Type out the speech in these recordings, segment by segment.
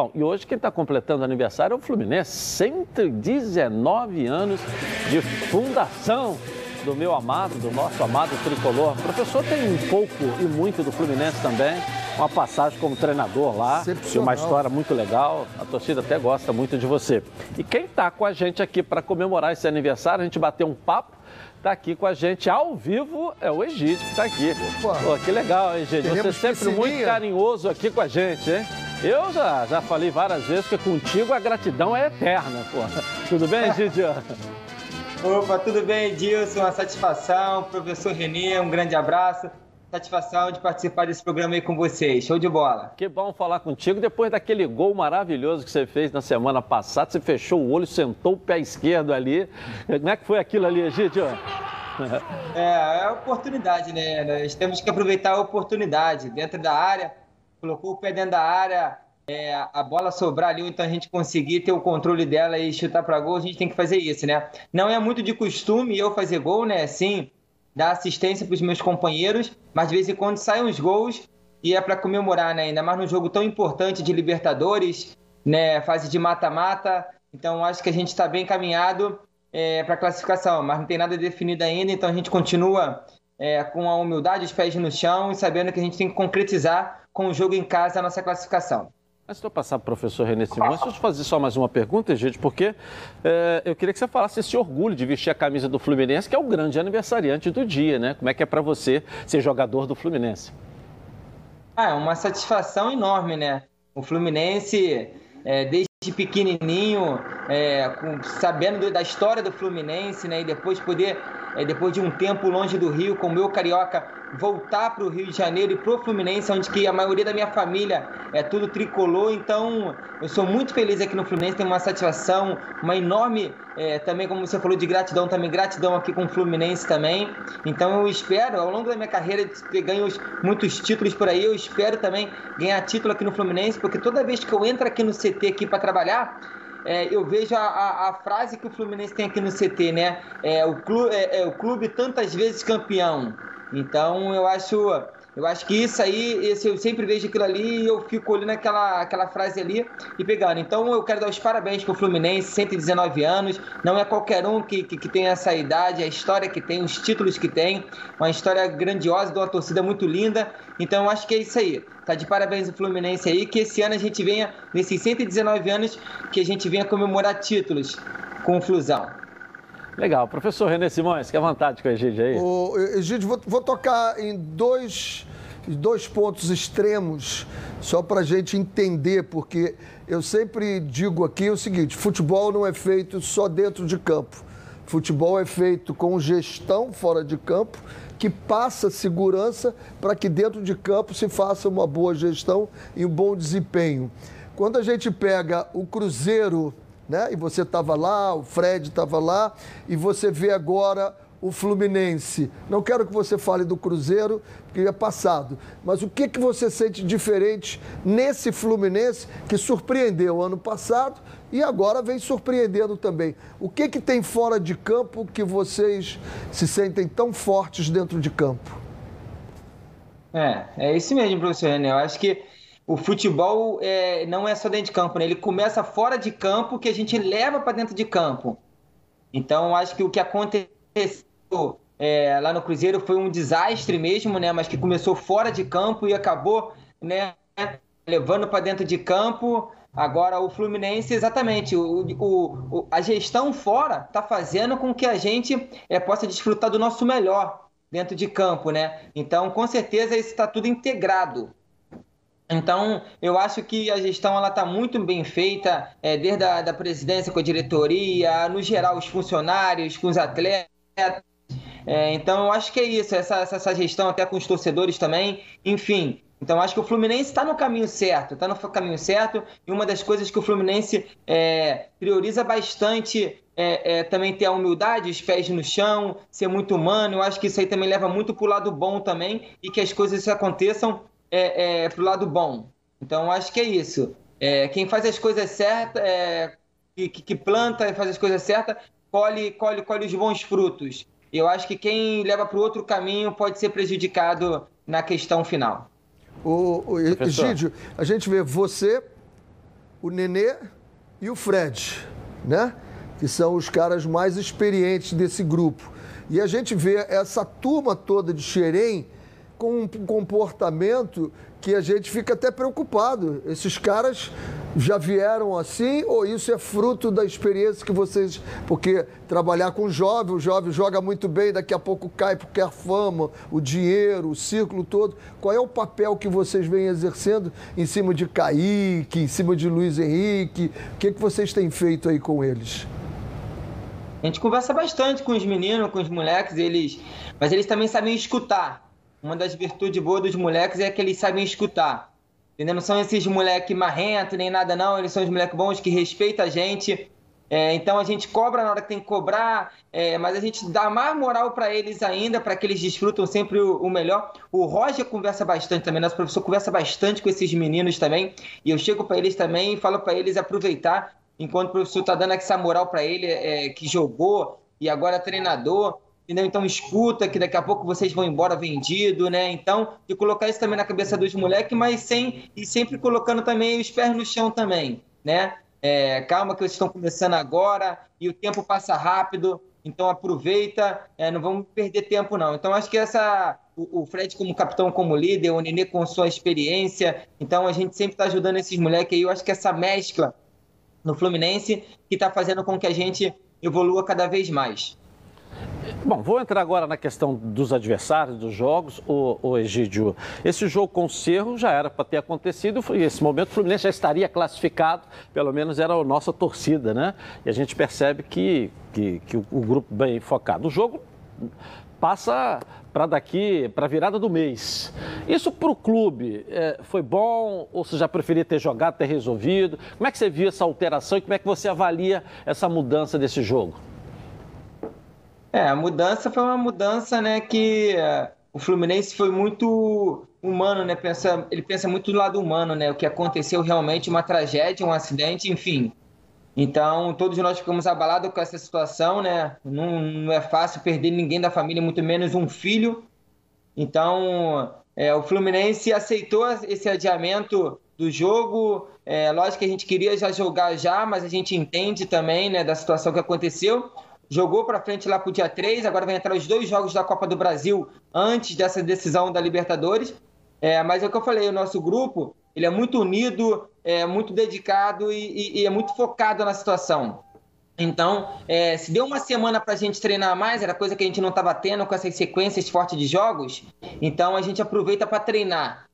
Bom, e hoje quem está completando aniversário é o Fluminense, 119 anos de fundação do meu amado, do nosso amado tricolor. O professor tem um pouco e muito do Fluminense também, uma passagem como treinador lá, uma história muito legal. A torcida até gosta muito de você. E quem está com a gente aqui para comemorar esse aniversário, a gente bateu um papo Está aqui com a gente ao vivo é o Egídio que está aqui. Opa. Pô, que legal, Egídio. Você sempre muito carinhoso aqui com a gente, hein? Eu já, já falei várias vezes que contigo a gratidão é eterna, pô. Tudo bem, Egídio? Opa, tudo bem, Edilson? Uma satisfação. Professor Renê, um grande abraço. Satisfação de participar desse programa aí com vocês. Show de bola. Que bom falar contigo. Depois daquele gol maravilhoso que você fez na semana passada, você fechou o olho, sentou o pé esquerdo ali. Como é que foi aquilo ali, Egídio? É, é oportunidade, né? Nós temos que aproveitar a oportunidade. Dentro da área, colocou o pé dentro da área, é, a bola sobrar ali, então a gente conseguir ter o controle dela e chutar para gol, a gente tem que fazer isso, né? Não é muito de costume eu fazer gol, né? Sim, dar assistência para os meus companheiros, mas de vez em quando saem uns gols e é para comemorar, né? Ainda mais num jogo tão importante de Libertadores, né? Fase de mata-mata. Então acho que a gente está bem encaminhado é, para classificação, mas não tem nada definido ainda, então a gente continua é, com a humildade, os pés no chão e sabendo que a gente tem que concretizar com o jogo em casa a nossa classificação. Antes de eu passar para o professor René Simões, deixa eu fazer só mais uma pergunta, gente, porque é, eu queria que você falasse esse orgulho de vestir a camisa do Fluminense, que é o grande aniversariante do dia, né? Como é que é para você ser jogador do Fluminense? Ah, é uma satisfação enorme, né? O Fluminense, é, desde pequenininho, é, com, sabendo da história do Fluminense, né? E depois poder é, depois de um tempo longe do Rio, com o meu carioca, voltar para o Rio de Janeiro e para o Fluminense, onde que a maioria da minha família é tudo tricolor. Então, eu sou muito feliz aqui no Fluminense, tenho uma satisfação, uma enorme, é, também como você falou de gratidão, também gratidão aqui com o Fluminense também. Então, eu espero, ao longo da minha carreira, ter ganho muitos títulos por aí, eu espero também ganhar título aqui no Fluminense, porque toda vez que eu entro aqui no CT aqui para trabalhar, é, eu vejo a, a, a, frase que o Fluminense tem aqui no CT, né? É o, clube, é, é o clube tantas vezes campeão. Então eu acho eu acho que isso aí, esse, eu sempre vejo aquilo ali e eu fico olhando aquela, aquela frase ali e pegando. Então eu quero dar os parabéns para o Fluminense, 119 anos. Não é qualquer um que, que, que, tem essa idade, a história que tem, os títulos que tem. Uma história grandiosa, de uma torcida muito linda. Então eu acho que é isso aí. Tá de parabéns o Fluminense aí, que esse ano a gente venha, nesses 119 anos, que a gente venha comemorar títulos com o Flusão. Legal. Professor René Simões, fique à vontade com a Egídio aí. O, vou, vou tocar em dois, dois pontos extremos, só para a gente entender, porque eu sempre digo aqui o seguinte: futebol não é feito só dentro de campo. Futebol é feito com gestão fora de campo, que passa segurança para que dentro de campo se faça uma boa gestão e um bom desempenho. Quando a gente pega o Cruzeiro né? E você estava lá, o Fred estava lá, e você vê agora o Fluminense. Não quero que você fale do Cruzeiro, porque é passado. Mas o que, que você sente diferente nesse Fluminense que surpreendeu ano passado e agora vem surpreendendo também? O que, que tem fora de campo que vocês se sentem tão fortes dentro de campo? É, é isso mesmo, professor René. Eu acho que o futebol é, não é só dentro de campo, né? ele começa fora de campo que a gente leva para dentro de campo. Então, acho que o que aconteceu é, lá no Cruzeiro foi um desastre mesmo, né? Mas que começou fora de campo e acabou, né? Levando para dentro de campo. Agora o Fluminense, exatamente, o, o, a gestão fora está fazendo com que a gente é, possa desfrutar do nosso melhor dentro de campo, né? Então, com certeza, isso está tudo integrado. Então, eu acho que a gestão ela está muito bem feita, é, desde a da presidência com a diretoria, no geral, os funcionários, com os atletas. É, então, eu acho que é isso, essa, essa gestão até com os torcedores também. Enfim, então acho que o Fluminense está no caminho certo, está no caminho certo. E uma das coisas que o Fluminense é, prioriza bastante é, é, também ter a humildade, os pés no chão, ser muito humano. Eu acho que isso aí também leva muito para o lado bom também e que as coisas aconteçam é, é, pro lado bom. Então, acho que é isso. É, quem faz as coisas certas, é, que, que, planta e faz as coisas certas, colhe, colhe, colhe os bons frutos. Eu acho que quem leva para o outro caminho pode ser prejudicado na questão final. O, o Egídio, a gente vê você o Nenê e o Fred, né? Que são os caras mais experientes desse grupo. E a gente vê essa turma toda de Xerém com um comportamento que a gente fica até preocupado. Esses caras já vieram assim ou isso é fruto da experiência que vocês. Porque trabalhar com jovem, o jovem joga muito bem, daqui a pouco cai porque a fama, o dinheiro, o círculo todo. Qual é o papel que vocês vêm exercendo em cima de Kaique, em cima de Luiz Henrique? O que, que vocês têm feito aí com eles? A gente conversa bastante com os meninos, com os moleques, eles, mas eles também sabem escutar uma das virtudes boas dos moleques é que eles sabem escutar. Entendeu? Não são esses moleques marrentos nem nada, não. Eles são os moleques bons que respeitam a gente. É, então a gente cobra na hora que tem que cobrar, é, mas a gente dá mais moral para eles ainda, para que eles desfrutam sempre o, o, melhor. O Roger conversa bastante também, nosso professor conversa bastante com esses meninos também, e eu chego para eles também e falo para eles aproveitar, enquanto o professor está dando essa moral para ele, é, que jogou e agora é treinador entendeu? Então escuta que daqui a pouco vocês vão embora vendido, né? Então, de colocar isso também na cabeça dos moleques, mas sem e sempre colocando também os pés no chão também, né? É, calma que vocês estão começando agora e o tempo passa rápido, então aproveita, é, não vamos perder tempo não. Então acho que essa o, Fred como capitão, como líder, o Nenê com sua experiência, então a gente sempre está ajudando esses moleques aí. Eu acho que essa mescla no Fluminense que está fazendo com que a gente evolua cada vez mais. Bom, vou entrar agora na questão dos adversários, dos jogos. O, o Egídio, esse jogo com o Cerro já era para ter acontecido e esse momento o Fluminense já estaria classificado, pelo menos era a nossa torcida, né? E a gente percebe que, que, que o, o grupo bem focado. O jogo passa para daqui, para a virada do mês. Isso para o clube é, foi bom ou você já preferia ter jogado, ter resolvido? Como é que você viu essa alteração e como é que você avalia essa mudança desse jogo? É, a mudança foi uma mudança, né, que uh, o Fluminense foi muito humano, né? Pensa, ele pensa muito do lado humano, né? O que aconteceu realmente uma tragédia, um acidente, enfim. Então, todos nós ficamos abalados com essa situação, né? Não, não é fácil perder ninguém da família, muito menos um filho. Então, é, o Fluminense aceitou esse adiamento do jogo. É, lógico que a gente queria já jogar já, mas a gente entende também, né, da situação que aconteceu jogou para frente lá para o dia 3, agora vai entrar os dois jogos da Copa do Brasil antes dessa decisão da Libertadores. É, mas é o que eu falei, o nosso grupo ele é muito unido, é muito dedicado e, e, e é muito focado na situação. Então, é, se deu uma semana para a gente treinar mais, era coisa que a gente não estava tendo com essas sequências fortes de jogos, então a gente aproveita para treinar.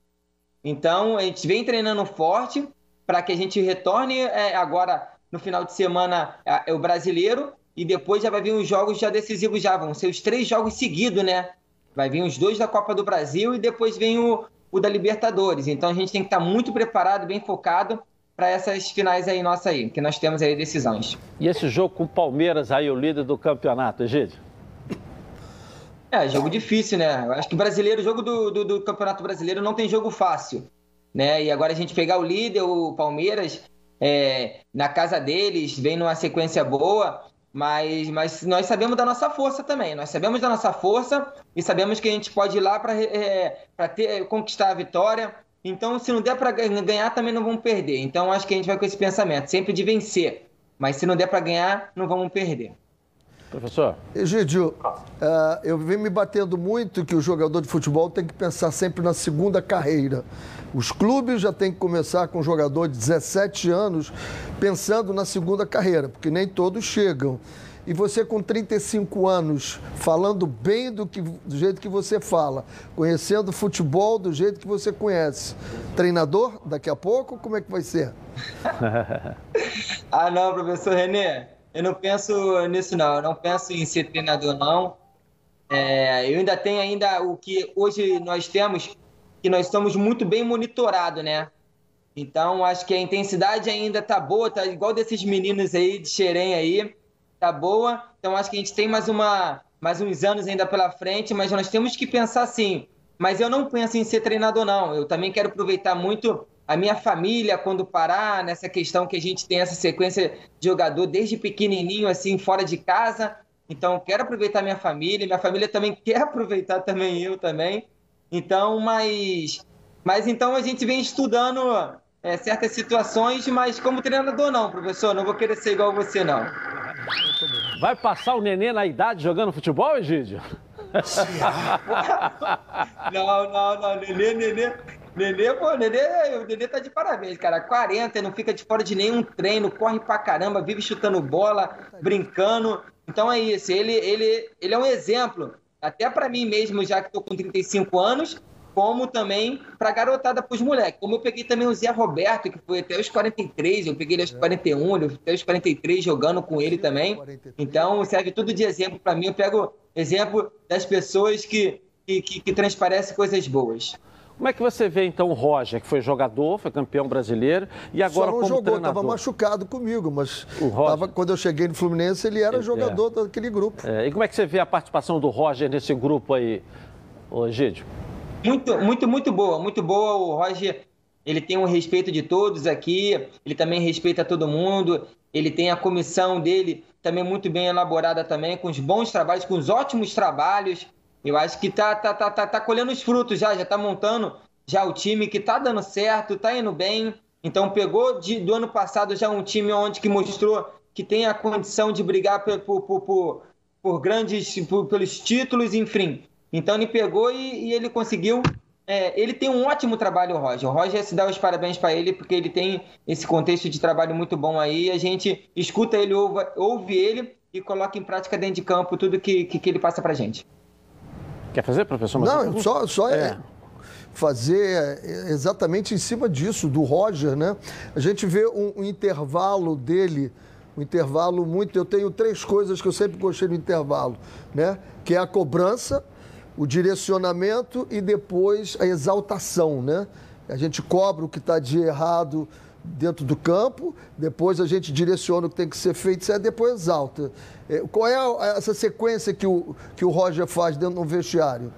Então, a gente vem treinando forte para que a gente retorne é, agora no final de semana é, o brasileiro e depois já vai vir os jogos já decisivos já, vão ser os três jogos seguidos, né? Vai vir os dois da Copa do Brasil e depois vem o, o da Libertadores. Então a gente tem que estar muito preparado, bem focado para essas finais aí nossa aí, que nós temos aí decisões. E esse jogo com o Palmeiras aí, o líder do campeonato, Egídio? É, jogo difícil, né? Eu acho que o brasileiro, o jogo do, do, do, Campeonato Brasileiro não tem jogo fácil, né? E agora a gente pegar o líder, o Palmeiras, é, na casa deles, vem numa sequência boa, mas, mas nós sabemos da nossa força também. Nós sabemos da nossa força e sabemos que a gente pode ir lá para é, conquistar a vitória. Então, se não der para ganhar, também não vamos perder. Então, acho que a gente vai com esse pensamento, sempre de vencer. Mas se não der para ganhar, não vamos perder. Professor. Egidio, uh, eu venho me batendo muito que o jogador de futebol tem que pensar sempre na segunda carreira. Os clubes já têm que começar com um jogador de 17 anos pensando na segunda carreira, porque nem todos chegam. E você com 35 anos, falando bem do, que, do jeito que você fala, conhecendo futebol do jeito que você conhece. Treinador, daqui a pouco, como é que vai ser? ah, não, professor Renê. Eu não penso nisso, não. Eu não penso em ser treinador, não. É, eu ainda tenho ainda o que hoje nós temos, que nós somos muito bem monitorados, né? Então, acho que a intensidade ainda tá boa, tá igual desses meninos aí de Xerém aí, tá boa. Então, acho que a gente tem mais, uma, mais uns anos ainda pela frente, mas nós temos que pensar assim. Mas eu não penso em ser treinador, não. Eu também quero aproveitar muito a minha família quando parar nessa questão que a gente tem essa sequência de jogador desde pequenininho assim fora de casa então quero aproveitar minha família minha família também quer aproveitar também eu também então mas mas então a gente vem estudando é, certas situações, mas como treinador não, professor, não vou querer ser igual você não. Vai passar o nenê na idade jogando futebol, Egídio? Não, não, não, nenê, nenê. Nenê, pô, Nenê, o Nenê tá de parabéns, cara. 40, não fica de fora de nenhum treino, corre pra caramba, vive chutando bola, brincando. Então é isso, ele, ele, ele é um exemplo, até para mim mesmo, já que tô com 35 anos, como também para garotada, para os moleques. Como eu peguei também o Zé Roberto, que foi até os 43, eu peguei ele aos 41, ele até os 43 jogando com ele também. Então serve tudo de exemplo para mim. Eu pego exemplo das pessoas que, que, que, que transparecem coisas boas. Como é que você vê então o Roger, que foi jogador, foi campeão brasileiro e agora Só não como jogou, treinador? estava machucado comigo, mas tava, quando eu cheguei no Fluminense ele era é, jogador é. daquele grupo. É, e como é que você vê a participação do Roger nesse grupo aí, ô Gídio? Muito, muito, muito boa, muito boa. O Roger, ele tem o respeito de todos aqui, ele também respeita todo mundo, ele tem a comissão dele também muito bem elaborada também, com os bons trabalhos, com os ótimos trabalhos. Eu acho que tá, tá, tá, tá, tá colhendo os frutos já, já tá montando já o time que tá dando certo, tá indo bem. Então pegou de, do ano passado já um time onde que mostrou que tem a condição de brigar por, por, por, por grandes, por, pelos títulos, enfim. Então ele pegou e, e ele conseguiu. É, ele tem um ótimo trabalho, o Roger. O Roger se dá os parabéns para ele, porque ele tem esse contexto de trabalho muito bom aí. A gente escuta ele, ouve, ouve ele e coloca em prática dentro de campo tudo que, que, que ele passa para gente. Quer fazer, professor? Não, só, só é. é fazer exatamente em cima disso, do Roger, né? A gente vê um, um intervalo dele, um intervalo muito. Eu tenho três coisas que eu sempre gostei no intervalo, né? Que é a cobrança, o direcionamento e depois a exaltação, né? A gente cobra o que está de errado dentro do campo, depois a gente direciona o que tem que ser feito, e depois exalta. É, qual é essa sequência que o, que o Roger faz dentro do vestiário?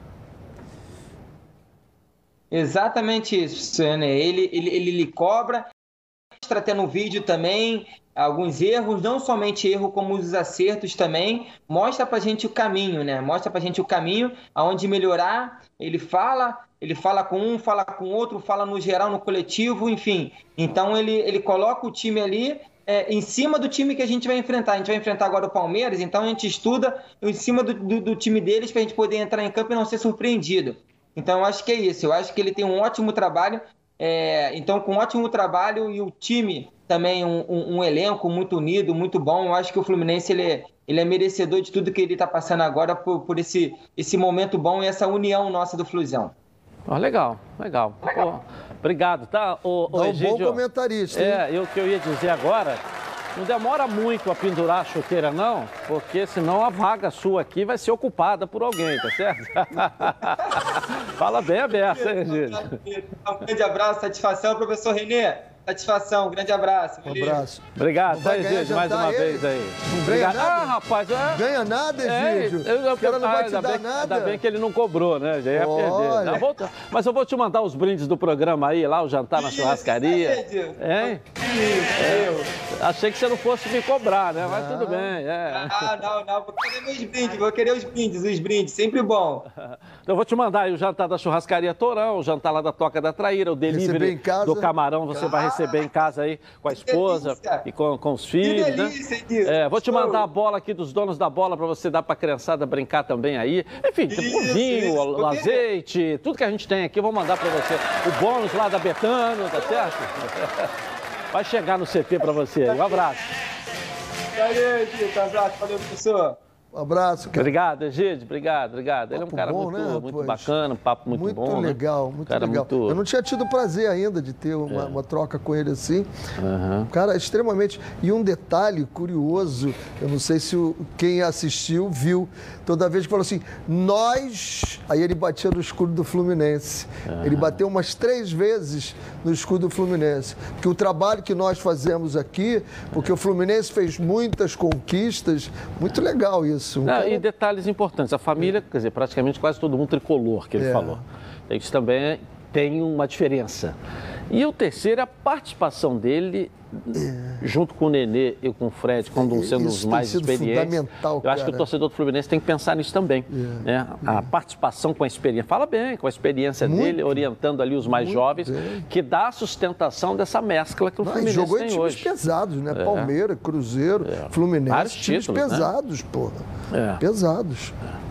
Exatamente isso, né? Ele, ele, ele cobra, mostra até no vídeo também alguns erros, não somente erro, como os acertos também, mostra pra gente o caminho, né? Mostra pra gente o caminho aonde melhorar. Ele fala, ele fala com um, fala com outro, fala no geral, no coletivo, enfim. Então ele, ele coloca o time ali é, em cima do time que a gente vai enfrentar. A gente vai enfrentar agora o Palmeiras, então a gente estuda em cima do, do, do time deles para a gente poder entrar em campo e não ser surpreendido. Então eu acho que é isso. Eu acho que ele tem um ótimo trabalho. É, então, com um ótimo trabalho e o time também um, um, um, elenco muito unido, muito bom. Eu acho que o Fluminense ele é, ele é merecedor de tudo que ele está passando agora por, por, esse, esse momento bom e essa união nossa do Flusão. Oh, legal, legal. legal. Oh, obrigado, tá? O, o Egídio, um bom comentarista. É, eu que eu ia dizer agora, não demora muito a pendurar a chuteira, não, porque senão a vaga sua aqui vai ser ocupada por alguém, tá certo? Fala bem aberto, hein, Egídio? Um grande abraço, satisfação, professor Renê. Satisfação, um grande abraço. Um abraço. Obrigado, tá, Egídio, mais uma ele. vez aí. Não ganha nada? Ah, rapaz, é... Ganha nada, Egídio? É, eu, eu, eu, não vai te dar bem, nada. Ainda bem que ele não cobrou, né? Já ia Olha. perder. Não, Mas eu vou te mandar os brindes do programa aí, lá, o jantar na churrascaria. Hein? É. Achei que você não fosse me cobrar, né? Mas tudo bem. É. Ah, não, não. Vou querer meus brindes, vou querer os brindes, os brindes, sempre bom. Então eu vou te mandar aí o jantar da churrascaria Torão, o jantar lá da Toca da Traíra, o delivery do camarão, você vai receber receber em casa aí com a esposa e com, com os filhos. Que né? delícia, né? É, vou te mandar a bola aqui dos donos da bola para você dar para a criançada brincar também aí. Enfim, o vinho, isso, o, azeite, tudo que a gente tem aqui, vou mandar para você. O bônus lá da Betano, tá certo? Vai chegar no CT para você. Um abraço. Valeu, Tito. Um abraço. Valeu, professor. Um abraço, cara. Obrigado, Egídio. Obrigado, obrigado. Ele é um cara bom, muito, né, muito bacana, um papo muito, muito bom. Muito né? legal, né? muito cara legal. Muito... Eu não tinha tido o prazer ainda de ter uma, é. uma troca com ele assim. Uhum. Cara, extremamente. E um detalhe curioso, eu não sei se o, quem assistiu viu, toda vez que falou assim, nós. Aí ele batia no escudo do Fluminense. Uhum. Ele bateu umas três vezes no escudo do Fluminense. Porque o trabalho que nós fazemos aqui, porque o Fluminense fez muitas conquistas, muito legal isso isso. Não, E detalhes importantes. A família, quer dizer, praticamente quase todo mundo tricolor, que ele é. falou. Isso também tem uma diferença. E o terceiro é a participação dele é. junto com o Nenê e com o Fred, é, sendo os mais experientes. Fundamental, eu acho que o torcedor do Fluminense tem que pensar nisso também. É. Né? A participação com a experiência. Fala bem, com a experiência Muito. dele, orientando ali os mais Muito jovens, bem. que dá a sustentação dessa mescla que o Fluminense jogou tem em times pesados, né? É. Palmeiras, Cruzeiro, Fluminense. Vários times títulos, né? pesados, né? porra. Pesados.